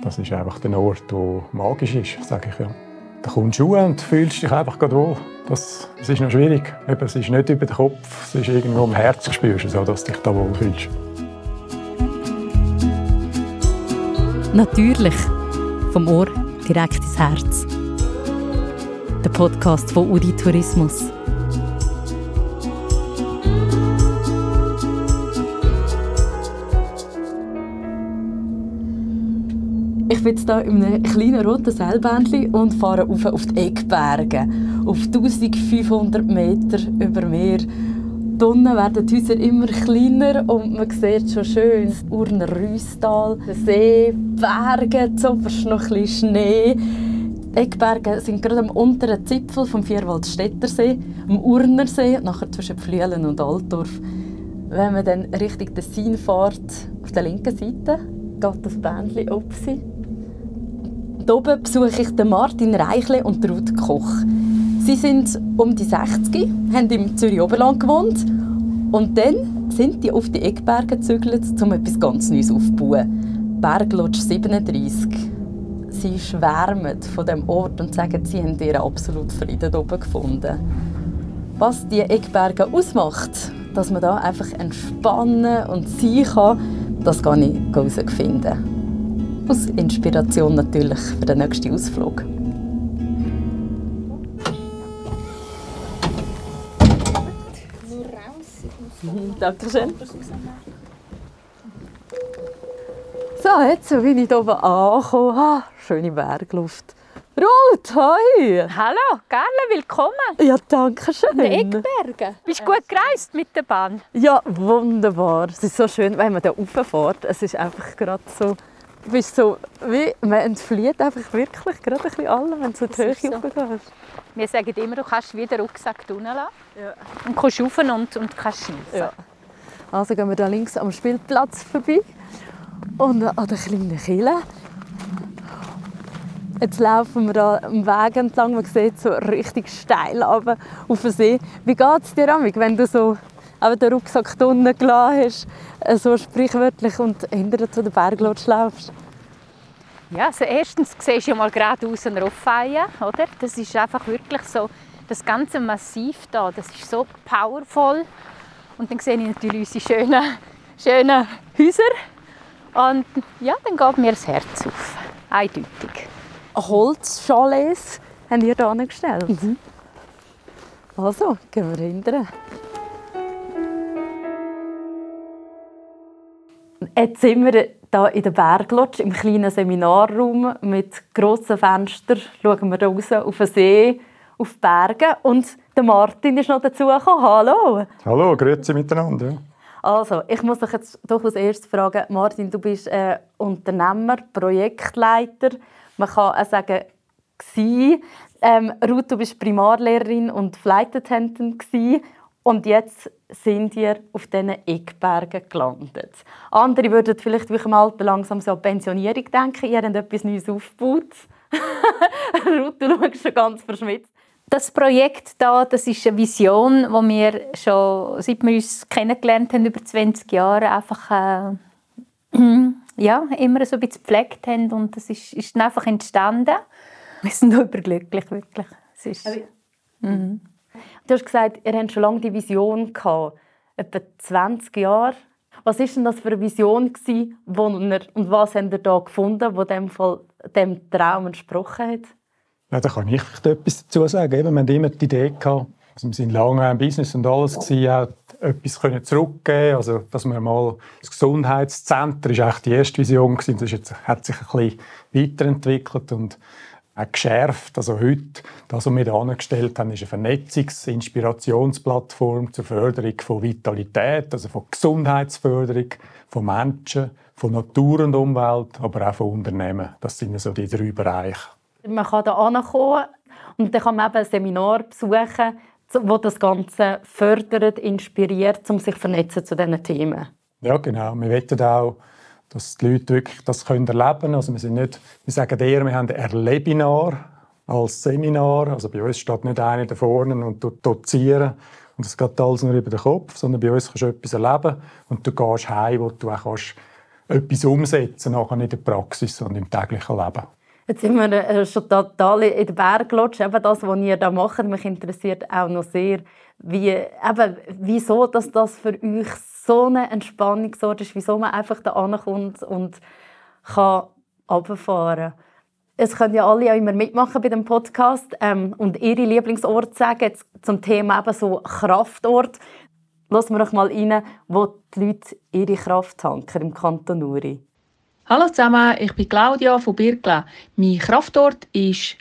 Das ist einfach der Ort, der magisch ist, sage ich ja. Da kommst du und fühlst dich einfach wohl. Das, das ist noch schwierig. es ist nicht über den Kopf, es ist irgendwo im Herzen spürst du, dass du dich da wohl fühlst. Natürlich. Vom Ohr direkt ins Herz. Der Podcast von Udi Tourismus. Ich bin jetzt hier in einem kleinen roten Seilbändchen und fahre auf, die Eckberge. Auf 1500 Meter über Meer. Unten werden die Häuser immer kleiner und man sieht schon schön das Urner Rüstal, den See, Berge, zuoberst noch ein Schnee. Die Eckberge sind gerade am unteren Zipfel vom Vierwaldstätter See, am Urner See und nachher zwischen Pflühlen und Altdorf. Wenn man dann Richtung Tessin fährt, auf der linken Seite, geht das Bändchen auf Hier oben besuche ich Martin Reichle und Ruth Koch. Sie sind um die 60, haben im Zürich Oberland gewohnt und dann sind die auf die Eckberge gezügelt, um etwas ganz Neues aufzubauen. Berglodge 37. Sie schwärmen von dem Ort und sagen, sie haben ihren absoluten Frieden oben gefunden. Was die Eckberge ausmacht, dass man da einfach entspannen und sein kann, das kann ich herausfinden. Aus Inspiration natürlich für den nächsten Ausflug. Dankeschön. So, jetzt bin ich hier oben angekommen. Ah, schöne Bergluft. Ruth, hi! Hallo, gerne, willkommen. Ja, danke schön. In den Eckbergen. Bist du gut gereist mit der Bahn? Ja, wunderbar. Es ist so schön, wenn man da rauffährt. Es ist einfach gerade so bist so, wie, man entflieht einfach wirklich gerade ein bisschen allem, wenn du so die Höhe so. hochgehst. Wir sagen immer, du kannst wieder den Rucksack tun lassen ja. und kommst rauf und, und kannst schiessen. Ja. Also gehen wir da links am Spielplatz vorbei und an der kleinen Kille. Jetzt laufen wir da am Weg entlang, man sieht so richtig steil runter auf den See. Wie geht es dir, Amig, wenn du so aber den Rucksack unten gelassen hast, äh, so sprichwörtlich und hinter zu den Berglotsch laufst? Ja, also erstens siehst du ja mal geradeaus einen Rofeien, oder? Das ist einfach wirklich so, das ganze Massiv da, das ist so powerful. Und dann sehe ich natürlich unsere schönen, schönen Häuser. Und ja, dann geht mir das Herz auf. Eindeutig. Holzchalets haben ihr hier angestellt? Mhm. Also, gehen wir hinterher. Jetzt sind wir hier in der Berglodge im kleinen Seminarraum mit grossen Fenstern. Schauen wir raus auf den See, auf die Berge. Und der Martin ist noch dazugekommen. Hallo. Hallo, grüezi miteinander. Also, ich muss dich jetzt doch als erstes fragen, Martin, du bist äh, Unternehmer, Projektleiter. Man kann auch sagen, ähm, Ruth, du bist Primarlehrerin und Flight Attendant und jetzt sind ihr auf diesen Eckbergen gelandet. Andere würden vielleicht wie im Alter langsam so an Pensionierung denken. Ihr habt etwas Neues aufgebaut. Ruth, du schaust schon ganz verschmitzt. Das Projekt da, das ist eine Vision, die wir schon, seit wir uns kennengelernt haben, über 20 Jahre, einfach äh, ja, immer so ein bisschen gepflegt haben. Und das ist, ist dann einfach entstanden. Wir sind überglücklich, wirklich. Es ist, mhm. Du hast gesagt, ihr habt schon lange die Vision gehabt, etwa 20 Jahre. Was war denn das für eine Vision wo ihr, und was habt ihr da gefunden, wo dem Fall dem Traum entsprochen hat? Ja, da kann ich etwas dazu sagen. Wir hatten immer die Idee also wir sind lange im Business und alles gewesen, etwas können zurückgeben, also dass wir mal das Gesundheitszentrum ist eigentlich die erste Vision gewesen. Das hat sich ein bisschen weiterentwickelt und auch geschärft. Also heute, das, was wir hier angestellt haben, ist eine Vernetzungs-, Inspirationsplattform zur Förderung von Vitalität, also von Gesundheitsförderung, von Menschen, von Natur und Umwelt, aber auch von Unternehmen. Das sind so die drei Bereiche. Man kann hier ankommen und dann kann man eben ein Seminar besuchen, wo das Ganze fördert, inspiriert, um sich zu vernetzen zu diesen Themen. Ja, genau. Wir wollen auch dass die Leute wirklich das können erleben. Also wir, sind nicht, wir sagen eher, wir haben ein Erlebinar als Seminar. Also bei uns steht nicht einer da vorne und dozieren und es geht alles nur über den Kopf, sondern bei uns kannst du etwas erleben und du gehst heim, wo du auch kannst etwas umsetzen, nachher in der Praxis und im täglichen Leben. Jetzt sind wir äh, schon total in den Berg gelutscht. Eben das, was ihr da macht, mich interessiert auch noch sehr, wie, eben, wieso dass das für euch so eine Entspannungsort ist, wieso man einfach da ankommt und kann runterfahren kann. Es können ja alle auch immer mitmachen bei dem Podcast ähm, und ihre Lieblingsort sagen zum Thema eben so Kraftort. Lassen wir doch mal rein, wo die Leute ihre Kraft tanken im Kanton Uri. Hallo zusammen, ich bin Claudia von Birkla. Mein Kraftort ist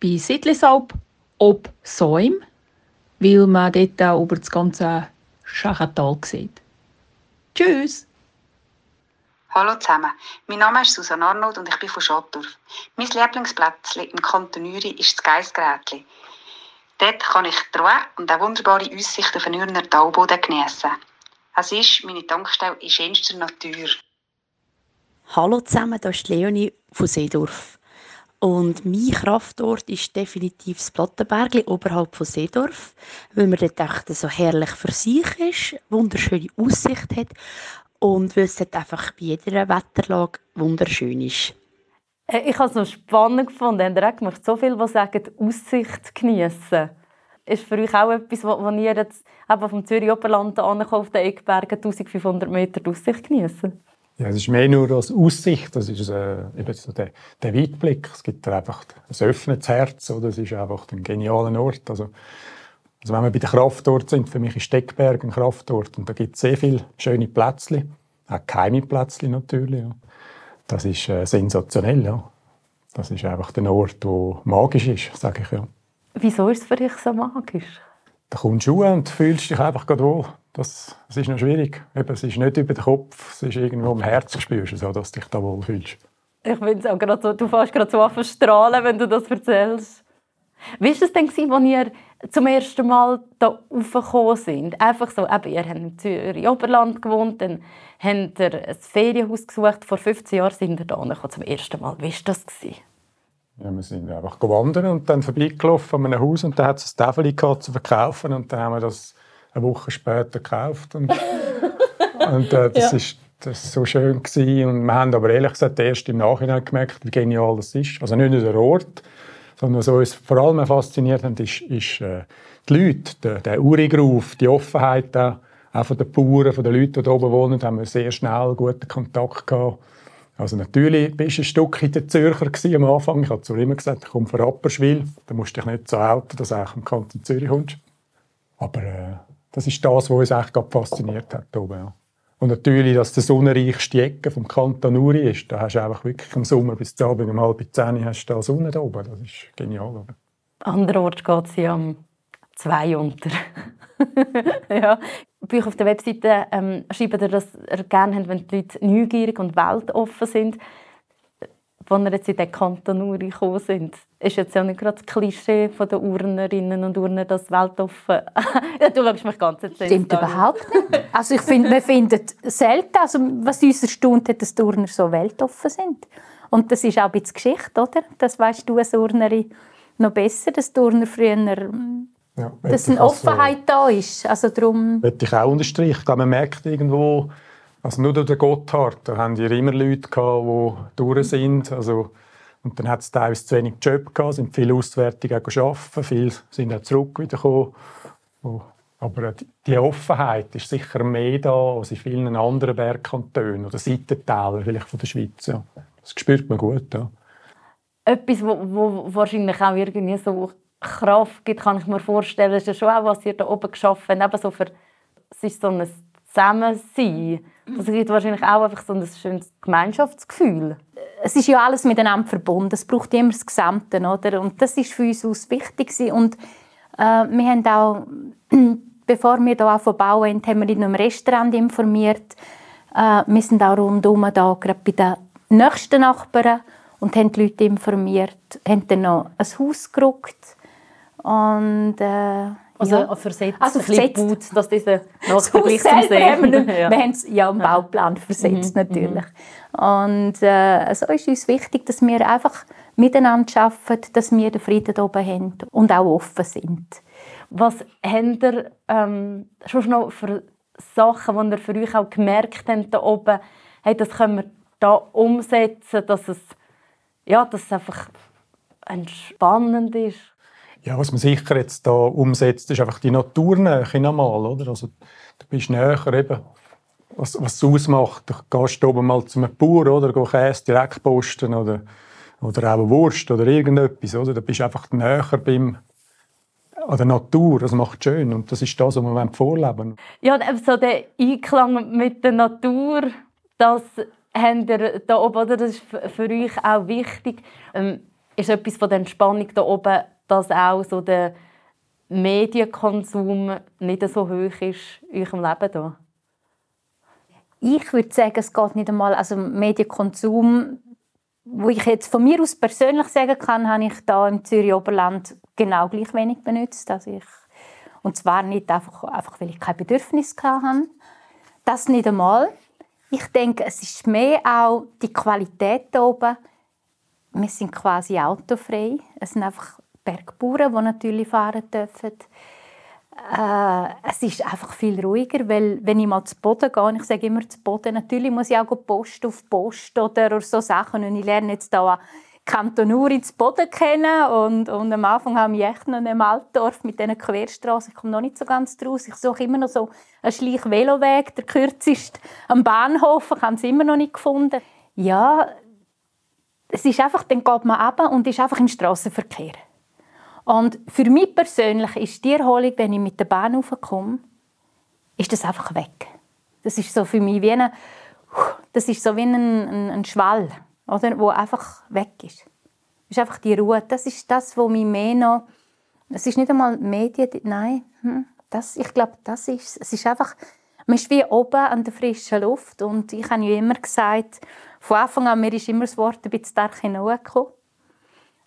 bei Siedlisalp ob Säum, weil man dort auch über das ganze Schachental sieht. Tschüss! Hallo zusammen, mein Name ist Susanne Arnold und ich bin von Schottdorf. Mein Lieblingsplätzchen im Kanton Uri ist das Geissgrätli. Dort kann ich die Ruhe und eine wunderbare Aussicht auf den Ürner Talboden geniessen. Es ist meine Tankstelle in schönster Natur. Hallo zusammen, hier ist Leonie von Seedorf. Und mein Kraftort ist definitiv das Plattenbergli oberhalb von Seedorf, weil man dort echt so herrlich für sich ist, wunderschöne Aussicht hat und weil es dort einfach bei jeder Wetterlage wunderschön ist. Äh, ich habe es noch spannend gefunden. Habt ihr so viel, die sagen, Aussicht genießen. Ist für euch auch etwas, wo ihr jetzt vom Zürich Oberland auf den Eckbergen 1500 Meter Aussicht genießen? Ja, es ist mehr nur als Aussicht, das ist äh, eben so der, der Weitblick. Es gibt einfach ein offenes Herz, oder? es ist einfach ein genialer Ort. Also, also wenn wir bei den Kraftort sind, für mich ist Steckberg ein Kraftort und da gibt es sehr viele schöne Plätzchen, auch geheime Plätzchen natürlich. Ja. Das ist äh, sensationell, ja. Das ist einfach der Ort, der magisch ist, sage ich ja. Wieso ist es für dich so magisch? Da kommst du und fühlst dich einfach wohl. Das, das ist noch schwierig. Eben, es ist nicht über den Kopf, es ist irgendwo im Herzen spürst du, so, dass du dich da wohl fühlst. Ich finde auch gerade so, du fährst gerade so an strahlen, wenn du das erzählst. Wie war es denn, als ihr zum ersten Mal hier raufgekommen sind? Einfach so, eben, ihr habt im Zürich Oberland gewohnt, dann habt ihr ein Ferienhaus gesucht. Vor 15 Jahren sind ihr hier zum ersten Mal. Wie war das? Ja, wir sind einfach gewandert und dann vorbeigelaufen an einem Haus und da hat es ein Tafel zu verkaufen und dann haben wir das eine Woche später gekauft und, und äh, das ja. ist das so schön gewesen. und wir haben aber ehrlich gesagt erst im Nachhinein gemerkt, wie genial das ist. Also nicht nur der Ort, sondern was uns vor allem fasziniert hat, ist, ist äh, die Leute, der, der Urigruf, die Offenheit auch, auch von den Bauern, von den Leuten, die hier oben wohnen, haben wir sehr schnell guten Kontakt gehabt. Also natürlich bist du ein Stück in der Zürcher am Anfang. Ich habe zu immer gesagt, ich komme von Rapperswil. Da musst du dich nicht so outen, dass du eigentlich im Kanton Zürich kommst. Aber äh, das ist das, was uns echt fasziniert hat. Hier oben, ja. Und natürlich, dass der sonnenreichste Ecke vom Kanton Uri ist. Da hast du einfach wirklich im Sommer bis zum Abend um halb zehn hast du da Sonne da oben. Das ist genial. Oder? Anderorts geht ja um zwei unter. ja. Bei euch auf der Webseite ähm, schreibt ihr, dass ihr gerne habt, wenn die Leute neugierig und weltoffen sind. Als ihr jetzt in den Kanton Uri gekommen sind, ist jetzt ja nicht gerade das Klischee der Urnerinnen und Urner, das weltoffen. du schaust mich ganz erzählt. Stimmt überhaupt nicht. Also ich finde, man findet selten, also was uns erstaunt hat, dass die Urner so weltoffen sind. Und das ist auch ein bisschen Geschichte, oder? Das weißt du als Urnerin noch besser, dass die Urner früher ja, dass eine Offenheit also, da ist. Also darum... Möchte ich auch unterstreichen. man merkt irgendwo, also nur durch den Gotthard, da haben ja immer Leute gehabt, die durch sind. Also, und dann hat es teilweise zu wenig Job gehabt, sind viele Auswärtige arbeiten, viele sind auch zurück wiedergekommen. Aber die Offenheit ist sicher mehr da als in vielen anderen Bergkantonen oder Seitentälern vielleicht von der Schweiz. Ja. Das spürt man gut. Ja. Etwas, wo, wahrscheinlich auch irgendwie so Kraft gibt, kann ich mir vorstellen, ist ja schon auch, was ihr da oben geschafft habt. Eben so für, es ist so ein Zusammensein das gibt wahrscheinlich auch einfach so ein schönes Gemeinschaftsgefühl. Es ist ja alles miteinander verbunden. Es braucht immer das Gesamte, oder? Und das ist für uns aus wichtig und äh, wir haben auch, bevor wir hier auch bauen, haben wir in einem Restaurant informiert. Äh, wir sind auch rundherum da, gerade bei den nächsten Nachbarn und haben die Leute informiert, haben dann noch ein Haus gerückt und äh, also ja. versetzt, also versetzt. Gut, dass diese Nachvergleich zum Sehen. Wir, ja. wir haben es ja im Bauplan versetzt, mhm. natürlich. Und äh, so ist uns wichtig, dass wir einfach miteinander arbeiten, dass wir den Frieden oben haben und auch offen sind. Was habt ihr ähm, schon noch für Sachen, die ihr für euch auch gemerkt habt, da oben, hey, das können wir da umsetzen, dass es, ja, dass es einfach entspannend ist. Ja, was man sicher jetzt da umsetzt, ist einfach die Naturnähe nochmal, oder? Also, du bist näher eben, was, was es ausmacht. Du gehst oben mal zu einem Bauer, oder? Gehst Käse direkt posten, oder, oder auch Wurst, oder irgendetwas, oder? Da bist du einfach näher beim, an der Natur. Das macht schön. Und das ist das, was wir vorleben Ja, so der Einklang mit der Natur, das habt ihr da oben, oder? Das ist für euch auch wichtig. Ähm, ist etwas von der Entspannung da oben, dass auch so der Medienkonsum nicht so hoch ist in eurem Leben hier? Ich würde sagen, es geht nicht einmal, also Medienkonsum, wo ich jetzt von mir aus persönlich sagen kann, habe ich da im Zürich Oberland genau gleich wenig benutzt. Also ich, und zwar nicht einfach, einfach, weil ich kein Bedürfnis hatte. Das nicht einmal. Ich denke, es ist mehr auch die Qualität hier oben. Wir sind quasi autofrei. Es sind einfach Bergbauern, die natürlich fahren dürfen. Äh, es ist einfach viel ruhiger, weil wenn ich mal zu Boden gehe, ich sage immer zu Boden, natürlich muss ich auch Post auf Post oder so Sachen und ich lerne jetzt da Kanton Uri zu Boden kennen und, und am Anfang habe ich echt noch einem Altdorf mit diesen Querstraßen, ich komme noch nicht so ganz draus, ich suche immer noch so einen schleich Veloweg, der kürzeste am Bahnhof, ich habe es immer noch nicht gefunden. Ja, es ist einfach, dann geht man runter und ist einfach im Straßenverkehr. Und für mich persönlich ist die Erholung, wenn ich mit der Bahn raufkomme, ist das einfach weg. Das ist so für mich wie eine, das ist so wie ein, ein, ein Schwall oder, wo einfach weg ist. Es ist einfach die Ruhe. Das ist das, was mich mehr noch... Es ist nicht einmal Medien, nein. Hm, das, ich glaube, das ist es. ist einfach... Man ist wie oben an der frischen Luft und ich habe ja immer gesagt, von Anfang an, mir ist immer das Wort ein bisschen stark hineingekommen.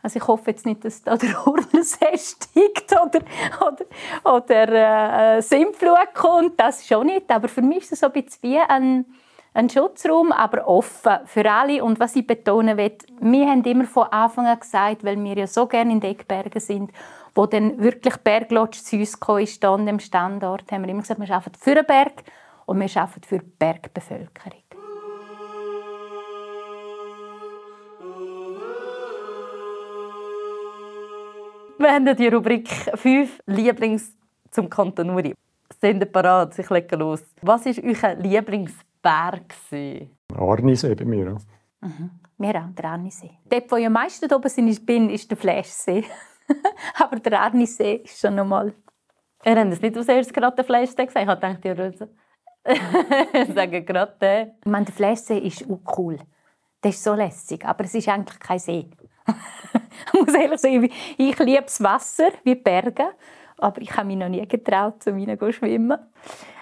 Also ich hoffe jetzt nicht, dass da der Hurnsee steigt oder, oder, oder äh, Sintflut kommt, das schon nicht. Aber für mich ist es so ein bisschen wie ein ein Schutzraum, aber offen für alle. Und was ich betonen will, wir haben immer von Anfang an gesagt, weil wir ja so gerne in den Eckbergen sind, wo dann wirklich Berglotsch zu uns ist an dem Standort, haben wir immer gesagt, wir arbeiten für den Berg und wir arbeiten für die Bergbevölkerung. Wir haben die Rubrik 5 Lieblings zum Kanton Uri. Sind ihr bereit? Ich lege los. Was ist euer Lieblings Berg? Arnisee bei mir. Ja. Mhm. Wir auch, der Arnisee. Dort, wo ich am meisten oben sind, bin, ist der Fläschsee. Aber der Arnisee ist schon nochmal... Ihr habt es nicht als erstes gerade den Fläschsee gesagt? Ich dachte, ihr würdet sagen gerade den. Ich meine, der Fläschsee ist auch cool. Das ist so lässig, aber es ist eigentlich kein See. Ich muss ehrlich sagen, ich liebe das Wasser, wie die Berge, aber ich habe mich noch nie getraut, zu rein zu schwimmen.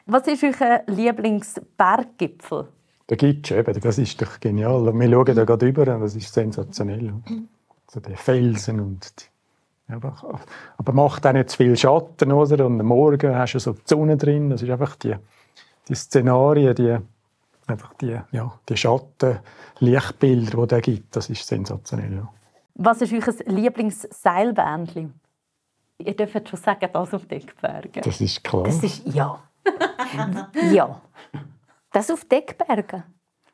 Was ist euer Lieblingsberggipfel? Der gibt es eben, das ist doch genial. Wir schauen da gerade über und das ist sensationell. So die Felsen und die, einfach, aber macht auch nicht zu viel Schatten, oder? Und am Morgen hast du so die Sonne drin. Das ist einfach die, die Szenarien, die, einfach die, ja, die Schatten, Lichtbilder, die es gibt. Das ist sensationell. Ja. Was ist euer Lieblingsseilbändchen? Ihr dürft schon sagen, das auf Deckbergen. Das ist klar. Das ist, ja. ja. Das auf Deckbergen.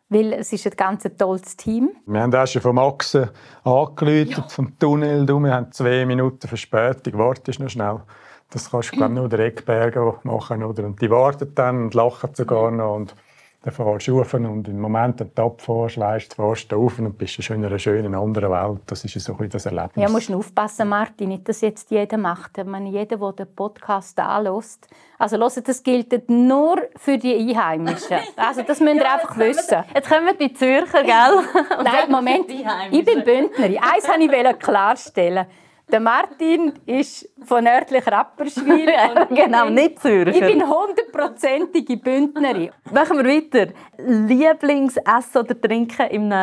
Weil es ist ein ganz tolles Team. Wir haben auch schon vom Achsen angerufen, ja. vom Tunnel. Du, wir haben zwei Minuten Verspätung. Wartest noch schnell. Das kannst du, glaube nur der Eckberger machen. Oder? Und die warten dann und lachen sogar noch. Und dann fährst du rauf und im Moment, wenn du abfährst, weisst, du fährst auf und bist schon in einer schönen anderen Welt. Das ist so ein das Erlebnis. Ja, musst du aufpassen, Martin, nicht, dass jetzt jeder macht. Ich meine, jeder, der den Podcast anlässt, also hört, das gilt nur für die Einheimischen. Also das müsst ihr ja, einfach wissen. Jetzt kommen die Zürcher, gell? Nein, Moment, ich bin Bündnerin. Eins wollte ich klarstellen. Der Martin ist von nördlich Rapperswil. genau, nicht Zürcher. Ich bin hundertprozentige Bündnerin. Machen wir weiter. Lieblingsessen oder Trinken im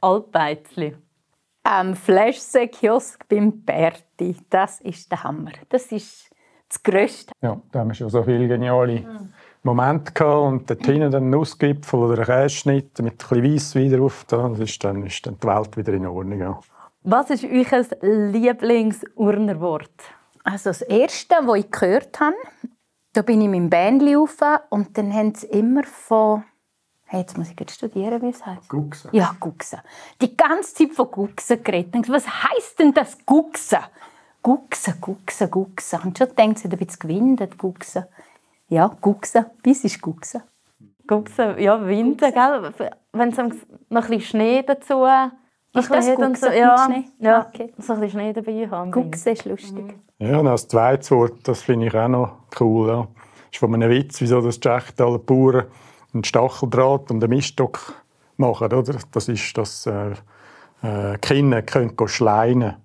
Altbeizli? Am Flashsee-Kiosk beim Berti. Das ist der Hammer. Das ist das Größte. Ja, da haben wir schon so viele geniale Momente gehabt. Und dort hinten dann ein Nussgipfel oder ein Käseschnitt mit ein bisschen Weisswein drauf. Das ist dann, ist dann die Welt wieder in Ordnung. Ja. Was ist euer Lieblingsurnerwort? Also das erste, das ich gehört habe, da bin ich mit dem Bändchen rauf und dann haben sie immer von Hey, jetzt muss ich jetzt studieren, wie es heißt. Gucksen. Ja, Gucksen. Die ganze Zeit von Gucksen geredet. Was heisst denn das Gucksen? Gucksen, Gucksen, Gucksen. Und schon denkt sie, ein bisschen gewindet, Gucksen. Ja, Gucksen. Bis ist Gucksen. Gucksen, ja, Winter, gell? Wenn es noch ein bisschen Schnee dazu Ist das und Gucksen mit ja, Schnee? Ja, Okay. so ein bisschen Schnee dabei haben. Gucksen ist lustig. Ja, und als zweites Wort, das finde ich auch noch cool. Ja. ist von einem Witz, wieso das Tschechtaler Bauern einen Stacheldraht und einen Miststock machen. Oder? Das ist, dass äh, äh, Kinder können schleinen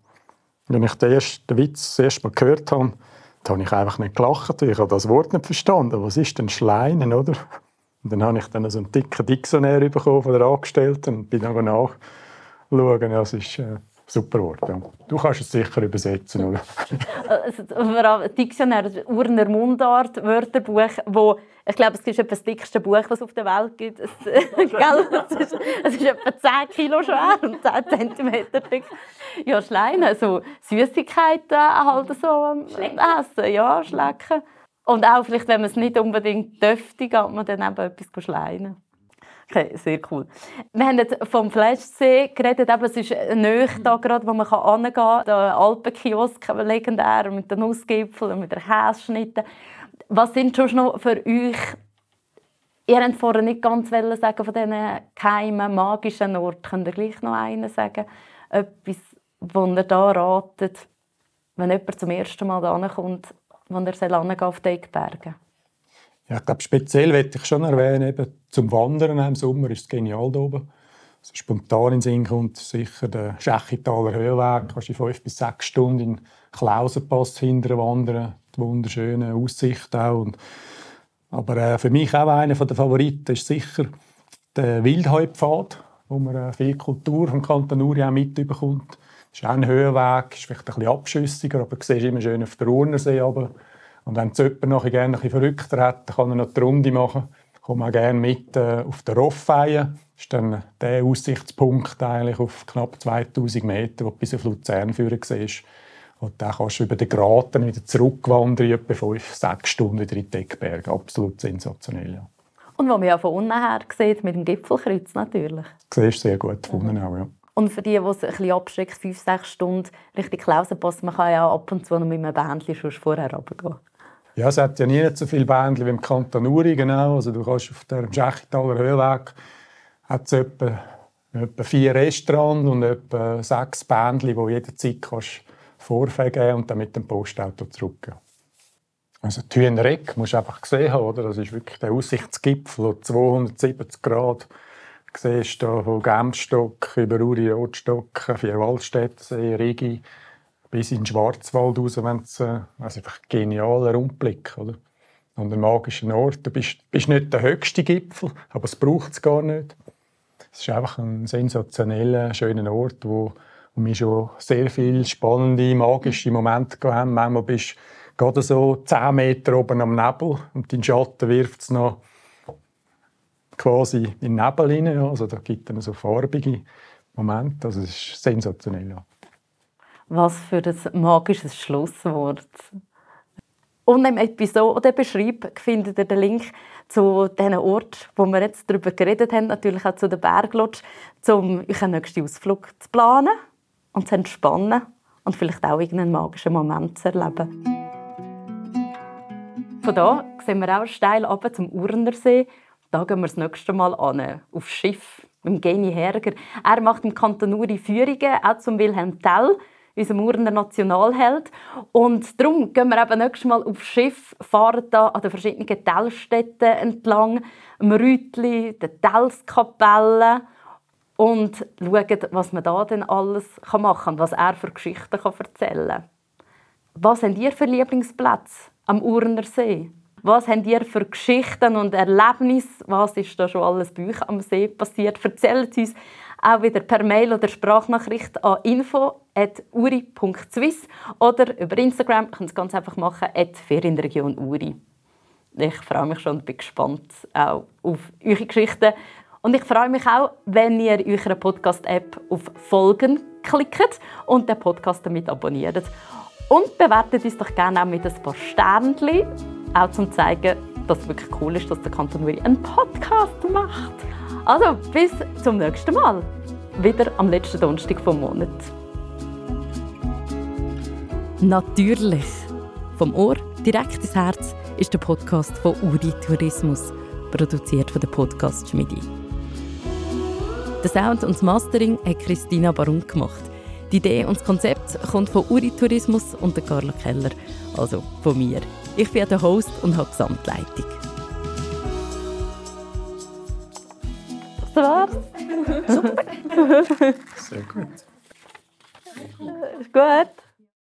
Wenn ich den, ersten, den Witz das erste Mal gehört habe, da habe ich einfach nicht gelacht. Ich habe das Wort nicht verstanden. Was ist denn Schleinen, oder? Und dann habe ich dann so einen dicken Diktionär bekommen von der Angestellten und bin dann nachschauen. Ja, das ist äh, ein super Wort. Du kannst es sicher übersetzen, oder? Also, vor allem Diktionär, das Urner Mundart, Wörterbuch, wo ich glaube, es ist etwa das dickste Buch, was es auf der Welt gibt. Es, äh, es, ist, es ist etwa 10 Kilo schwer und 10 cm dick. Ja, Schleine, so Süßigkeiten halt so essen, ja, schlecken. Und auch vielleicht, wenn man es nicht unbedingt dürfte, geht man dann eben etwas schleinen. Okay, sehr cool. Wir haben jetzt vom Fleischsee geredet, eben, es ist nahe da gerade, wo man hingehen kann. Der Alpenkiosk, legendär, mit den Nussgipfeln, mit den Käseschnitten. Was sind schon noch für euch, ihr habt vorher nicht ganz sagen von diesen geheimen, magischen Orten, könnt ihr gleich noch einen sagen? Etwas, wo ihr da ratet, wenn jemand zum ersten Mal da kommt, wo er soll auf die Eckberge? Ja, ich glaube, speziell möchte ich schon erwähnen, eben zum Wandern im Sommer ist es genial hier oben. Also spontan in Sinn kommt sicher der Schächitaler Höhenweg. Du kannst in fünf bis sechs Stunden in Klausenpass hinterher wandern. Die wunderschöne Aussicht auch. Und, aber äh, für mich auch einer der Favoriten ist sicher der Wildheupfad, wo man äh, viel Kultur vom Kanton Uri auch mitbekommt. Das ist auch ein Höhenweg, ist vielleicht ein bisschen abschüssiger, aber du siehst immer schön auf den Urnersee runter. Und wenn jemand noch gerne ein bisschen verrückter hat, dann kann er noch die Runde machen. Kommt man gerne mit äh, auf den Roffeien. Das ist dann der Aussichtspunkt eigentlich auf knapp 2000 Meter, wo du bis auf Luzern führen siehst. Und dann kannst du über den Graten wieder zurückwandern, etwa fünf, sechs Stunden wieder in die Deckberge. Absolut sensationell, ja. Und wo man ja von unten her sieht, mit dem Gipfelkreuz natürlich. Du siehst sehr gut von unten auch, ja. Und für die, die es ein bisschen abschreckt, fünf, sechs Stunden Richtung Klausenpass, man kann ja ab und zu noch mit einem Bändchen schon vorher runtergehen. Ja, es hat ja nie so viele Bändchen wie im Kanton Uri, genau. Also du kannst auf dem Schächitaler Höhenweg hat es etwa, etwa vier Restaurants und etwa sechs Bändchen, wo jederzeit kannst vorfahren und dann mit dem Postauto zurückgehen. Also die Hühnereck musst du einfach gesehen haben, oder? Das ist wirklich der Aussichtsgipfel, 270 Grad. Du siehst hier von Gemstock über Uri Rotstock, Vierwaldstättersee, Rigi, bis in den Schwarzwald raus, wenn es äh, also einfach ein genialer Rundblick, oder? Und ein magischer Ort. Du bist, bist nicht der höchste Gipfel, aber es braucht es gar nicht. Es ist einfach ein sensationeller, schöner Ort, wo, wo wir schon sehr viele spannende, magische Momente haben. Manchmal bist du gerade so 10 Meter oben am Nebel und dein Schatten wirft es noch quasi in den Nebel ja. Also da gibt es so farbige Momente. Also es ist sensationell. Ja. Was für ein magisches Schlusswort. Und im Episodenbeschreib findet ihr den Link zu diesen Ort, wo wir jetzt darüber geredet haben, natürlich auch zu der Berglodge, um euren nächsten Ausflug zu planen und zu entspannen und vielleicht auch irgendeinen magischen Moment zu erleben. Von da sehen wir auch steil runter zum Urnersee. Da gehen wir das nächste Mal an, aufs Schiff mit dem Geni Herger. Er macht im Kanton Uri Führungen, auch zum Wilhelm Tell, unserem Urner Nationalheld. Und darum gehen wir eben nächstes Mal aufs Schiff, fahren da an den verschiedenen Tellstätten entlang, am Rütli, der Tellskapelle und schauen, was man da denn alles machen kann und was er für Geschichten erzählen kann. Was habt ihr für Lieblingsplätze am Urner See? Was habt ihr für Geschichten und Erlebnisse? Was ist da schon alles bei euch am See passiert? Erzählt uns auch wieder per Mail oder Sprachnachricht an info.uri.swiss oder über Instagram könnt ihr es ganz einfach machen, at Ferienregion Uri. Ich freue mich schon und bin gespannt auch auf eure Geschichten. Und ich freue mich auch, wenn ihr in eurer Podcast-App auf Folgen klickt und den Podcast damit abonniert. Und bewertet uns doch gerne auch mit ein paar Sternchen, auch zum zeigen, dass es wirklich cool ist, dass der Kanton Uri einen Podcast macht. Also, bis zum nächsten Mal. Wieder am letzten Donnerstag vom Monat. Natürlich. Vom Ohr direkt ins Herz ist der Podcast von Uri Tourismus, produziert von der Podcast Schmiedi. Der Sound und das Mastering hat Christina Barum gemacht. Die Idee und das Konzept kommt von Uri Tourismus und der Carla Keller, also von mir. Ich bin der Host und habe Gesamtleitung. Das war's. Super. Sehr gut. Gut.